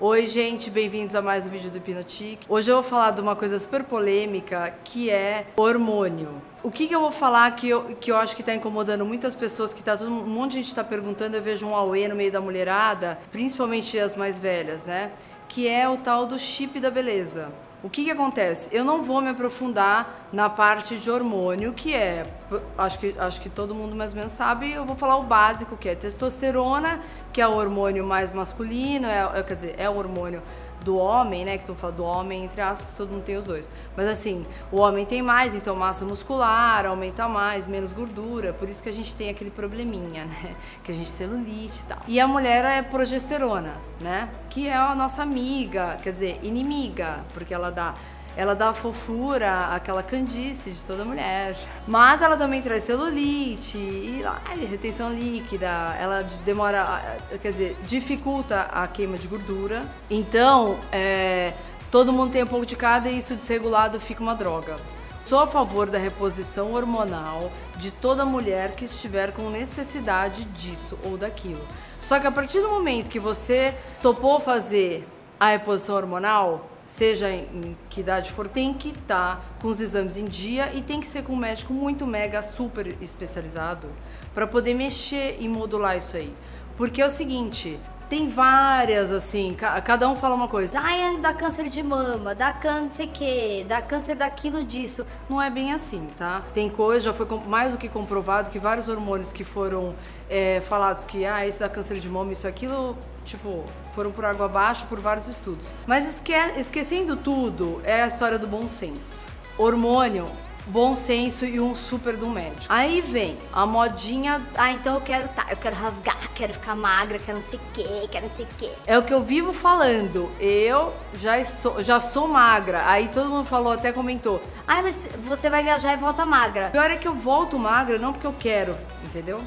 Oi, gente, bem-vindos a mais um vídeo do Hipnotic. Hoje eu vou falar de uma coisa super polêmica que é hormônio. O que, que eu vou falar que eu, que eu acho que está incomodando muitas pessoas, que tá todo, um monte de gente está perguntando, eu vejo um auê no meio da mulherada, principalmente as mais velhas, né? Que é o tal do chip da beleza. O que, que acontece? Eu não vou me aprofundar na parte de hormônio, que é, acho que, acho que todo mundo mais ou menos sabe, eu vou falar o básico, que é testosterona, que é o hormônio mais masculino, é, é quer dizer, é o hormônio do homem, né? Que estão falando do homem, entre aspas, todo mundo tem os dois. Mas assim, o homem tem mais, então massa muscular, aumenta mais, menos gordura. Por isso que a gente tem aquele probleminha, né? Que a gente celulite e tal. E a mulher é progesterona, né? Que é a nossa amiga, quer dizer, inimiga, porque ela dá ela dá fofura, aquela candice de toda mulher. Mas ela também traz celulite e ai, retenção líquida. Ela demora, quer dizer, dificulta a queima de gordura. Então, é, todo mundo tem um pouco de cada e isso desregulado fica uma droga. Sou a favor da reposição hormonal de toda mulher que estiver com necessidade disso ou daquilo. Só que a partir do momento que você topou fazer a reposição hormonal, seja em que idade for, tem que estar tá com os exames em dia e tem que ser com um médico muito mega super especializado para poder mexer e modular isso aí. Porque é o seguinte, tem várias, assim, cada um fala uma coisa. Ai, dá câncer de mama, dá câncer que, dá câncer daquilo disso. Não é bem assim, tá? Tem coisa, já foi mais do que comprovado que vários hormônios que foram é, falados que, ah, esse dá câncer de mama, isso, aquilo, tipo, foram por água abaixo por vários estudos. Mas esque esquecendo tudo, é a história do bom senso. Hormônio bom senso e um super do médico. Aí vem a modinha. Ah, então eu quero tá, eu quero rasgar, quero ficar magra, quero não sei o que, quero não sei o que. É o que eu vivo falando. Eu já sou, já sou magra. Aí todo mundo falou, até comentou. Ah, mas você vai viajar e volta magra. Pior é que eu volto magra não porque eu quero, entendeu?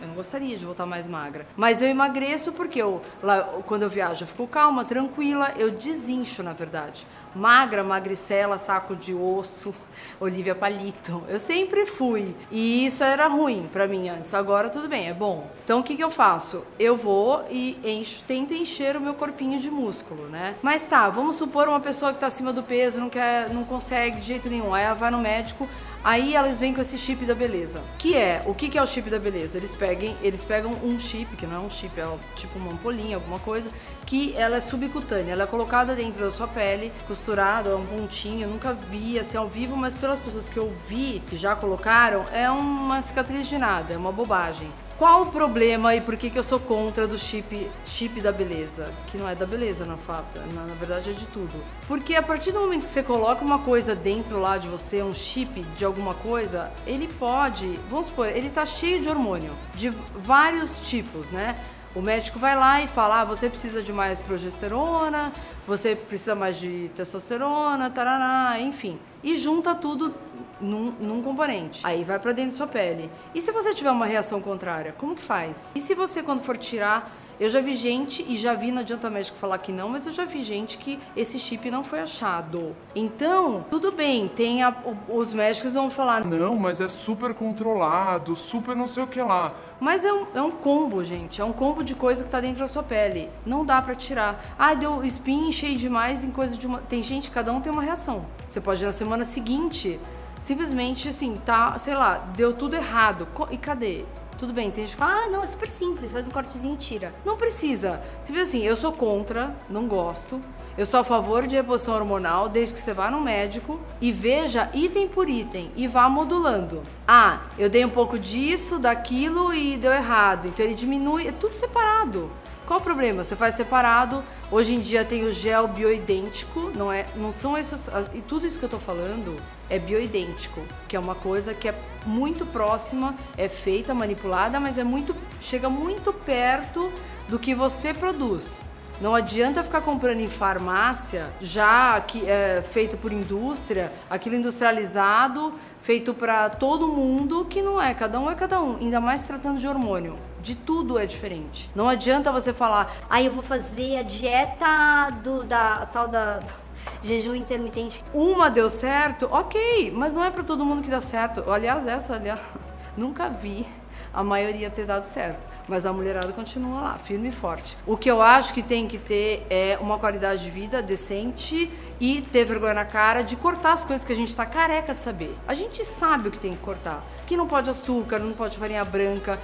Eu não gostaria de voltar mais magra. Mas eu emagreço porque eu, lá, quando eu viajo, eu fico calma, tranquila, eu desincho, na verdade. Magra, magricela, saco de osso, Olivia Palito. Eu sempre fui. E isso era ruim para mim antes. Agora tudo bem, é bom. Então o que, que eu faço? Eu vou e encho, tento encher o meu corpinho de músculo, né? Mas tá, vamos supor uma pessoa que tá acima do peso, não quer, não consegue de jeito nenhum. Aí ela vai no médico, Aí elas vêm com esse chip da beleza. Que é, o que, que é o chip da beleza? Eles, peguem, eles pegam um chip, que não é um chip, é tipo uma ampolinha, alguma coisa, que ela é subcutânea, ela é colocada dentro da sua pele, costurada, um pontinho, eu nunca vi assim ao vivo, mas pelas pessoas que eu vi que já colocaram, é uma cicatriz de nada, é uma bobagem. Qual o problema e por que, que eu sou contra do chip, chip da beleza? Que não é da beleza, na fato, na, na, verdade é de tudo. Porque a partir do momento que você coloca uma coisa dentro lá de você, um chip de alguma coisa, ele pode, vamos supor, ele tá cheio de hormônio, de vários tipos, né? O médico vai lá e fala: ah, você precisa de mais progesterona, você precisa mais de testosterona, tarará, enfim. E junta tudo num, num componente. Aí vai para dentro da sua pele. E se você tiver uma reação contrária, como que faz? E se você, quando for tirar eu já vi gente, e já vi, não adianta médico falar que não, mas eu já vi gente que esse chip não foi achado. Então, tudo bem, tem a, os médicos vão falar. Não, mas é super controlado, super não sei o que lá. Mas é um, é um combo, gente. É um combo de coisa que tá dentro da sua pele. Não dá pra tirar. Ah, deu espinho, enchei demais em coisa de uma. Tem gente, cada um tem uma reação. Você pode ir na semana seguinte simplesmente assim, tá, sei lá, deu tudo errado. E cadê? Tudo bem, tem gente que fala, ah, não, é super simples, faz um cortezinho e tira. Não precisa. Se vê assim, eu sou contra, não gosto. Eu sou a favor de reposição hormonal, desde que você vá no médico e veja item por item e vá modulando. Ah, eu dei um pouco disso, daquilo e deu errado. Então ele diminui, é tudo separado. Qual o problema? Você faz separado. Hoje em dia tem o gel bioidêntico, não é? Não são essas e tudo isso que eu tô falando é bioidêntico, que é uma coisa que é muito próxima, é feita, manipulada, mas é muito chega muito perto do que você produz. Não adianta ficar comprando em farmácia já que é feito por indústria, aquilo industrializado, feito para todo mundo, que não é, cada um é cada um, ainda mais tratando de hormônio de tudo é diferente. Não adianta você falar, aí ah, eu vou fazer a dieta do da tal da jejum intermitente. Uma deu certo, ok, mas não é para todo mundo que dá certo. Aliás, essa aliás, nunca vi a maioria ter dado certo. Mas a mulherada continua lá, firme e forte. O que eu acho que tem que ter é uma qualidade de vida decente e ter vergonha na cara de cortar as coisas que a gente tá careca de saber. A gente sabe o que tem que cortar. Que não pode açúcar, não pode farinha branca,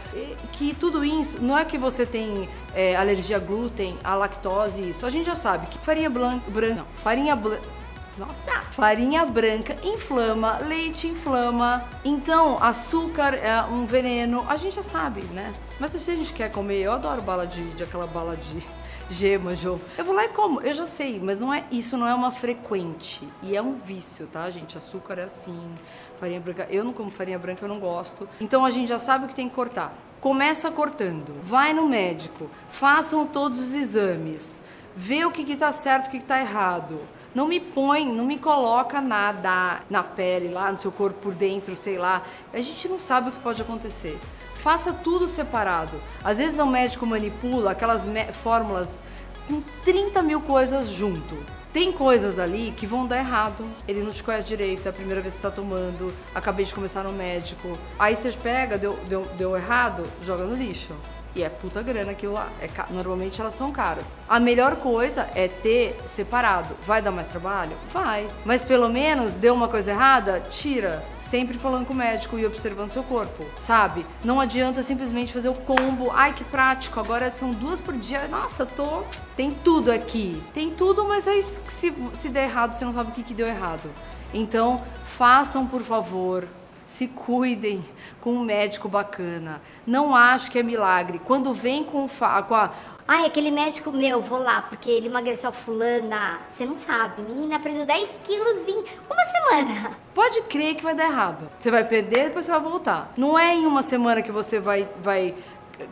que tudo isso não é que você tem é, alergia a glúten, a lactose, isso. A gente já sabe que farinha branca não, farinha branca nossa! Farinha branca inflama, leite inflama. Então, açúcar é um veneno. A gente já sabe, né? Mas se a gente quer comer, eu adoro bala de, de aquela bala de gema de ovo. Eu vou lá e como, eu já sei, mas não é isso não é uma frequente. E é um vício, tá, gente? Açúcar é assim, farinha branca. Eu não como farinha branca, eu não gosto. Então a gente já sabe o que tem que cortar. Começa cortando, vai no médico, façam todos os exames, vê o que está certo, o que está errado. Não me põe, não me coloca nada na pele, lá no seu corpo por dentro, sei lá. A gente não sabe o que pode acontecer. Faça tudo separado. Às vezes o médico manipula aquelas fórmulas com 30 mil coisas junto. Tem coisas ali que vão dar errado. Ele não te conhece direito, é a primeira vez que você tá tomando, acabei de começar no médico. Aí você pega, deu, deu, deu errado, joga no lixo. E é puta grana aquilo lá. É, normalmente elas são caras. A melhor coisa é ter separado. Vai dar mais trabalho? Vai. Mas pelo menos deu uma coisa errada, tira. Sempre falando com o médico e observando seu corpo, sabe? Não adianta simplesmente fazer o combo. Ai, que prático, agora são duas por dia. Nossa, tô. Tem tudo aqui. Tem tudo, mas aí se, se der errado, você não sabe o que, que deu errado. Então, façam, por favor, se cuidem com um médico bacana. Não acho que é milagre. Quando vem com, com a. Ai, aquele médico meu, vou lá, porque ele emagreceu a fulana. Você não sabe, menina perdeu 10 quilos em uma semana. Pode crer que vai dar errado. Você vai perder, depois você vai voltar. Não é em uma semana que você vai, vai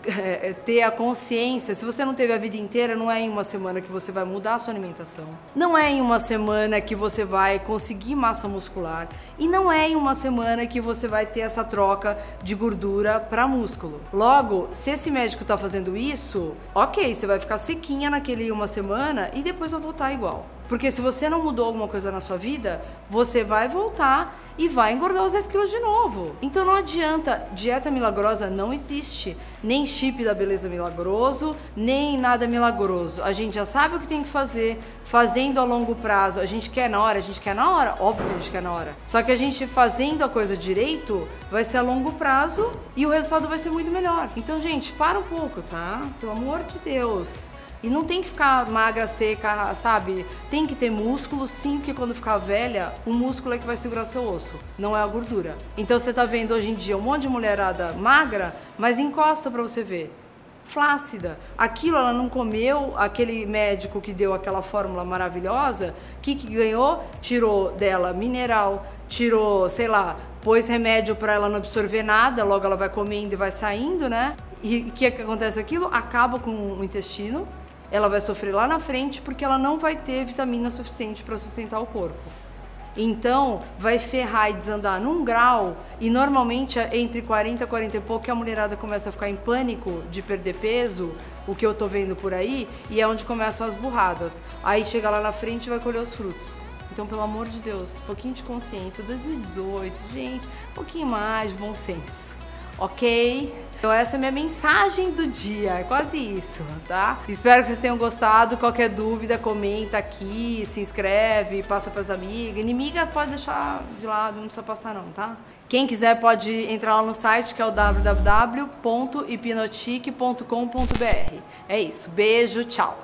é, é, ter a consciência. Se você não teve a vida inteira, não é em uma semana que você vai mudar a sua alimentação. Não é em uma semana que você vai conseguir massa muscular. E não é em uma semana que você vai ter essa troca de gordura para músculo. Logo, se esse médico está fazendo isso, ok, você vai ficar sequinha naquele uma semana e depois vai voltar igual. Porque se você não mudou alguma coisa na sua vida, você vai voltar e vai engordar os 10 quilos de novo. Então não adianta, dieta milagrosa não existe. Nem chip da beleza milagroso, nem nada milagroso. A gente já sabe o que tem que fazer, fazendo a longo prazo. A gente quer na hora, a gente quer na hora, óbvio que a gente quer na hora. Só que a gente fazendo a coisa direito vai ser a longo prazo e o resultado vai ser muito melhor. Então, gente, para um pouco, tá? Pelo amor de Deus. E não tem que ficar magra, seca, sabe? Tem que ter músculo, sim, porque quando ficar velha, o músculo é que vai segurar seu osso, não é a gordura. Então você tá vendo hoje em dia um monte de mulherada magra, mas encosta para você ver. Flácida. Aquilo ela não comeu, aquele médico que deu aquela fórmula maravilhosa, o que, que ganhou? Tirou dela mineral, tirou, sei lá, pôs remédio para ela não absorver nada, logo ela vai comendo e vai saindo, né? E o que, que acontece aquilo? Acaba com o intestino, ela vai sofrer lá na frente porque ela não vai ter vitamina suficiente para sustentar o corpo. Então, vai ferrar e desandar num grau, e normalmente é entre 40 e 40 e pouco a mulherada começa a ficar em pânico de perder peso, o que eu tô vendo por aí, e é onde começam as burradas. Aí chega lá na frente e vai colher os frutos. Então, pelo amor de Deus, um pouquinho de consciência. 2018, gente, um pouquinho mais de bom senso ok? Então essa é a minha mensagem do dia, é quase isso, tá? Espero que vocês tenham gostado. Qualquer dúvida, comenta aqui, se inscreve, passa pras amigas. Inimiga pode deixar de lado, não precisa passar não, tá? Quem quiser pode entrar lá no site que é o www.hipnotique.com.br. É isso, beijo, tchau!